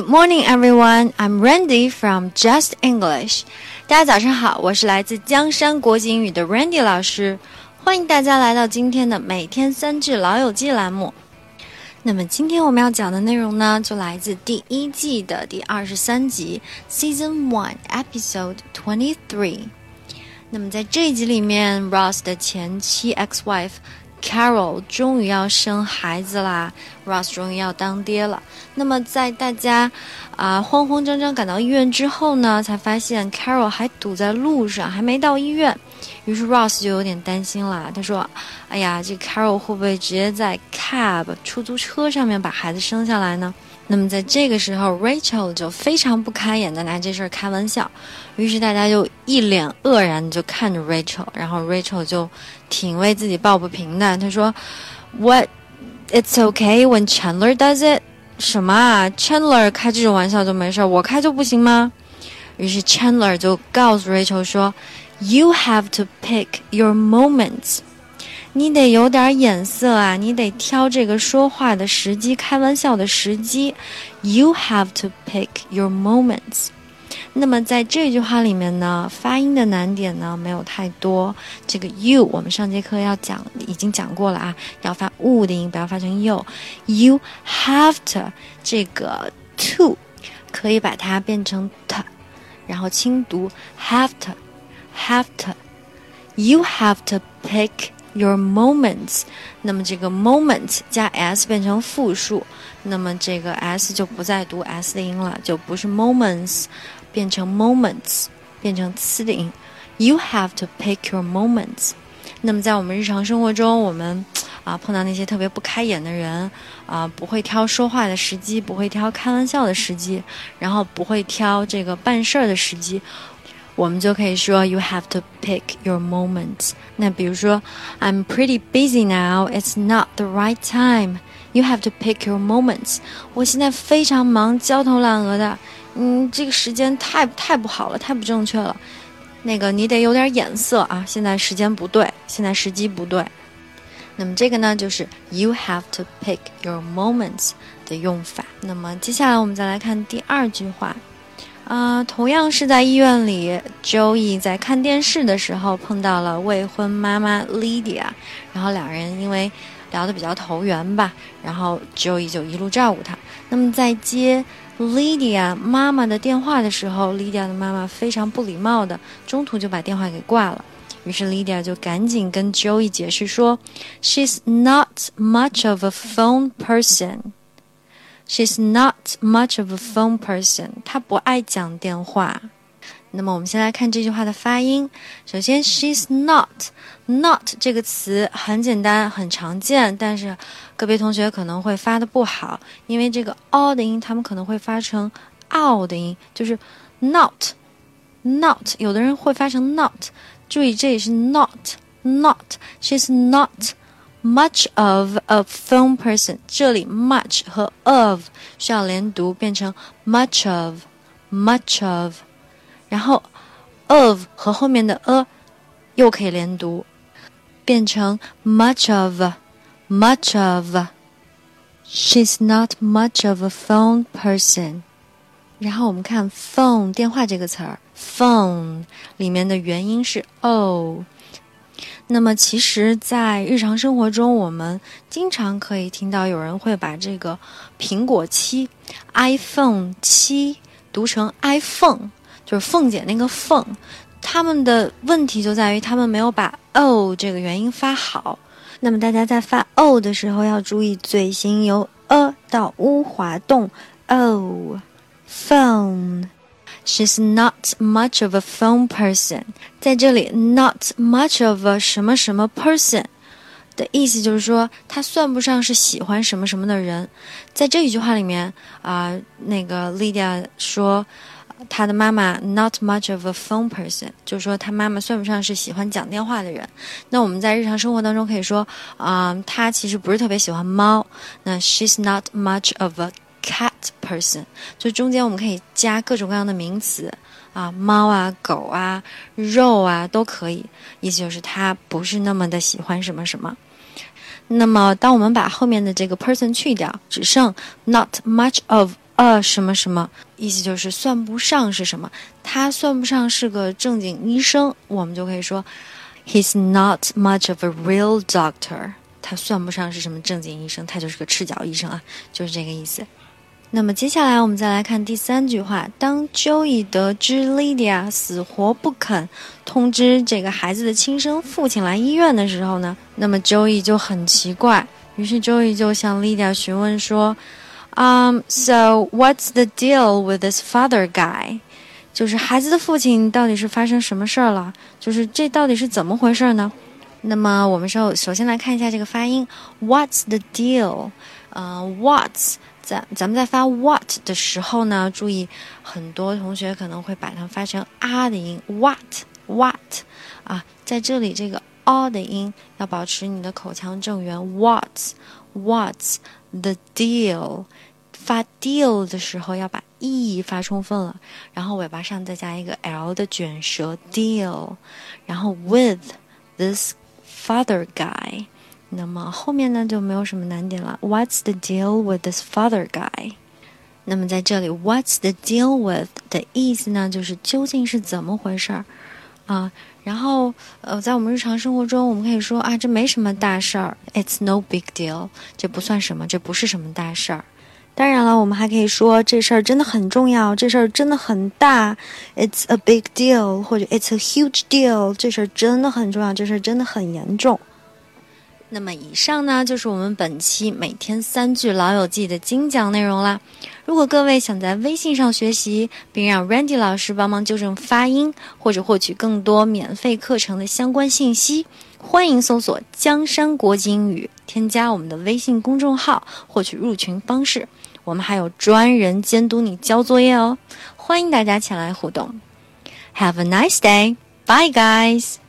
Good morning, everyone. I'm Randy from Just English. 大家早上好，我是来自江山国际英语的 Randy 老师，欢迎大家来到今天的每天三句老友记栏目。那么今天我们要讲的内容呢，就来自第一季的第二十三集，Season One, Episode Twenty Three。那么在这一集里面，Ross 的前妻 ex-wife。Carol 终于要生孩子啦，Ross 终于要当爹了。那么在大家啊慌慌张张赶到医院之后呢，才发现 Carol 还堵在路上，还没到医院。于是 Ross 就有点担心啦，他说：“哎呀，这 Carol 会不会直接在 cab 出租车上面把孩子生下来呢？”那么在这个时候，Rachel 就非常不开眼的拿这事儿开玩笑，于是大家就一脸愕然就看着 Rachel，然后 Rachel 就挺为自己抱不平的，他说：“What? It's okay when Chandler does it？什么啊？Chandler 开这种玩笑就没事，我开就不行吗？”于是 Chandler 就告诉 Rachel 说：“You have to pick your moments。”你得有点眼色啊！你得挑这个说话的时机、开玩笑的时机。You have to pick your moments。那么在这句话里面呢，发音的难点呢没有太多。这个 you 我们上节课要讲，已经讲过了啊，要发 u 的音，不要发成 you。You have to 这个 to 可以把它变成 t，然后轻读 have to，have to。You have to pick。Your moments，那么这个 moment 加 s 变成复数，那么这个 s 就不再读 s 的音了，就不是 moments，变成 moments，变成 c 的音。You have to pick your moments。那么在我们日常生活中，我们啊碰到那些特别不开眼的人啊，不会挑说话的时机，不会挑开玩笑的时机，然后不会挑这个办事儿的时机。我们就可以说 you have to pick your moments。那比如说，I'm pretty busy now. It's not the right time. You have to pick your moments。我现在非常忙，焦头烂额的。嗯，这个时间太太不好了，太不正确了。那个你得有点眼色啊！现在时间不对，现在时机不对。那么这个呢，就是 you have to pick your moments 的用法。那么接下来我们再来看第二句话。啊，同样是在医院里，Joey 在看电视的时候碰到了未婚妈妈 Lydia，然后两人因为聊得比较投缘吧，然后 Joey 就一路照顾她。那么在接 Lydia 妈妈的电话的时候，Lydia 的妈妈非常不礼貌的中途就把电话给挂了。于是 Lydia 就赶紧跟 Joey 解释说：“She's not much of a phone person。” She's not much of a phone person. 她不爱讲电话。那么我们先来看这句话的发音。首先，she's not，not 这个词很简单，很常见，但是个别同学可能会发的不好，因为这个 o 的音，他们可能会发成 ou 的音，就是 not，not，有的人会发成 not。注意，这里是 not，not，she's not。Much of a phone person，这里 much 和 of 需要连读，变成 much of，much of，然后 of 和后面的 a 又可以连读，变成 much of，much of。She's not much of a phone person。然后我们看 phone 电话这个词儿，phone 里面的元音是 o。那么，其实，在日常生活中，我们经常可以听到有人会把这个苹果七 （iPhone 七）读成 iPhone，就是凤姐那个凤。他们的问题就在于他们没有把 o 这个元音发好。那么，大家在发 o 的时候要注意嘴型由 a 到 u 滑动 o phone。she's not much of a phone person. 在这里 not much of a 什么什么 person 的意思就是说她算不上是喜欢什么什么的人。在这一句话里面啊那个 lydia 说她的妈妈 not much of a phone person 就是说她妈妈算不上是喜欢讲电话的人。那我们在日常生活当中可以说啊她其实不是特别喜欢猫。那 she's not much of a person，就中间我们可以加各种各样的名词啊，猫啊、狗啊、肉啊都可以，意思就是他不是那么的喜欢什么什么。那么，当我们把后面的这个 person 去掉，只剩 not much of a 什么什么，意思就是算不上是什么，他算不上是个正经医生，我们就可以说，He's not much of a real doctor。他算不上是什么正经医生，他就是个赤脚医生啊，就是这个意思。那么接下来我们再来看第三句话：当 Joey 得知 Lydia 死活不肯通知这个孩子的亲生父亲来医院的时候呢，那么 Joey 就很奇怪，于是 Joey 就向 Lydia 询问说：“Um, so what's the deal with this father guy？” 就是孩子的父亲到底是发生什么事儿了？就是这到底是怎么回事呢？那么我们首首先来看一下这个发音：What's the deal？呃，What's 在咱们在发 what 的时候呢，注意很多同学可能会把它发成啊的音，what what 啊，在这里这个 a 的音要保持你的口腔正圆，what's what's the deal？发 deal 的时候要把 e 发充分了，然后尾巴上再加一个 l 的卷舌 deal，然后 with this father guy。那么后面呢就没有什么难点了。What's the deal with this father guy？那么在这里，What's the deal with 的意思呢，就是究竟是怎么回事儿啊？然后呃，在我们日常生活中，我们可以说啊，这没什么大事儿，It's no big deal，这不算什么，这不是什么大事儿。当然了，我们还可以说这事儿真的很重要，这事儿真的很大，It's a big deal，或者 It's a huge deal，这事儿真的很重要，这事儿真的很严重。那么以上呢，就是我们本期每天三句老友记的精讲内容啦。如果各位想在微信上学习，并让 Randy 老师帮忙纠正发音，或者获取更多免费课程的相关信息，欢迎搜索“江山国际英语”，添加我们的微信公众号，获取入群方式。我们还有专人监督你交作业哦，欢迎大家前来互动。Have a nice day, bye guys.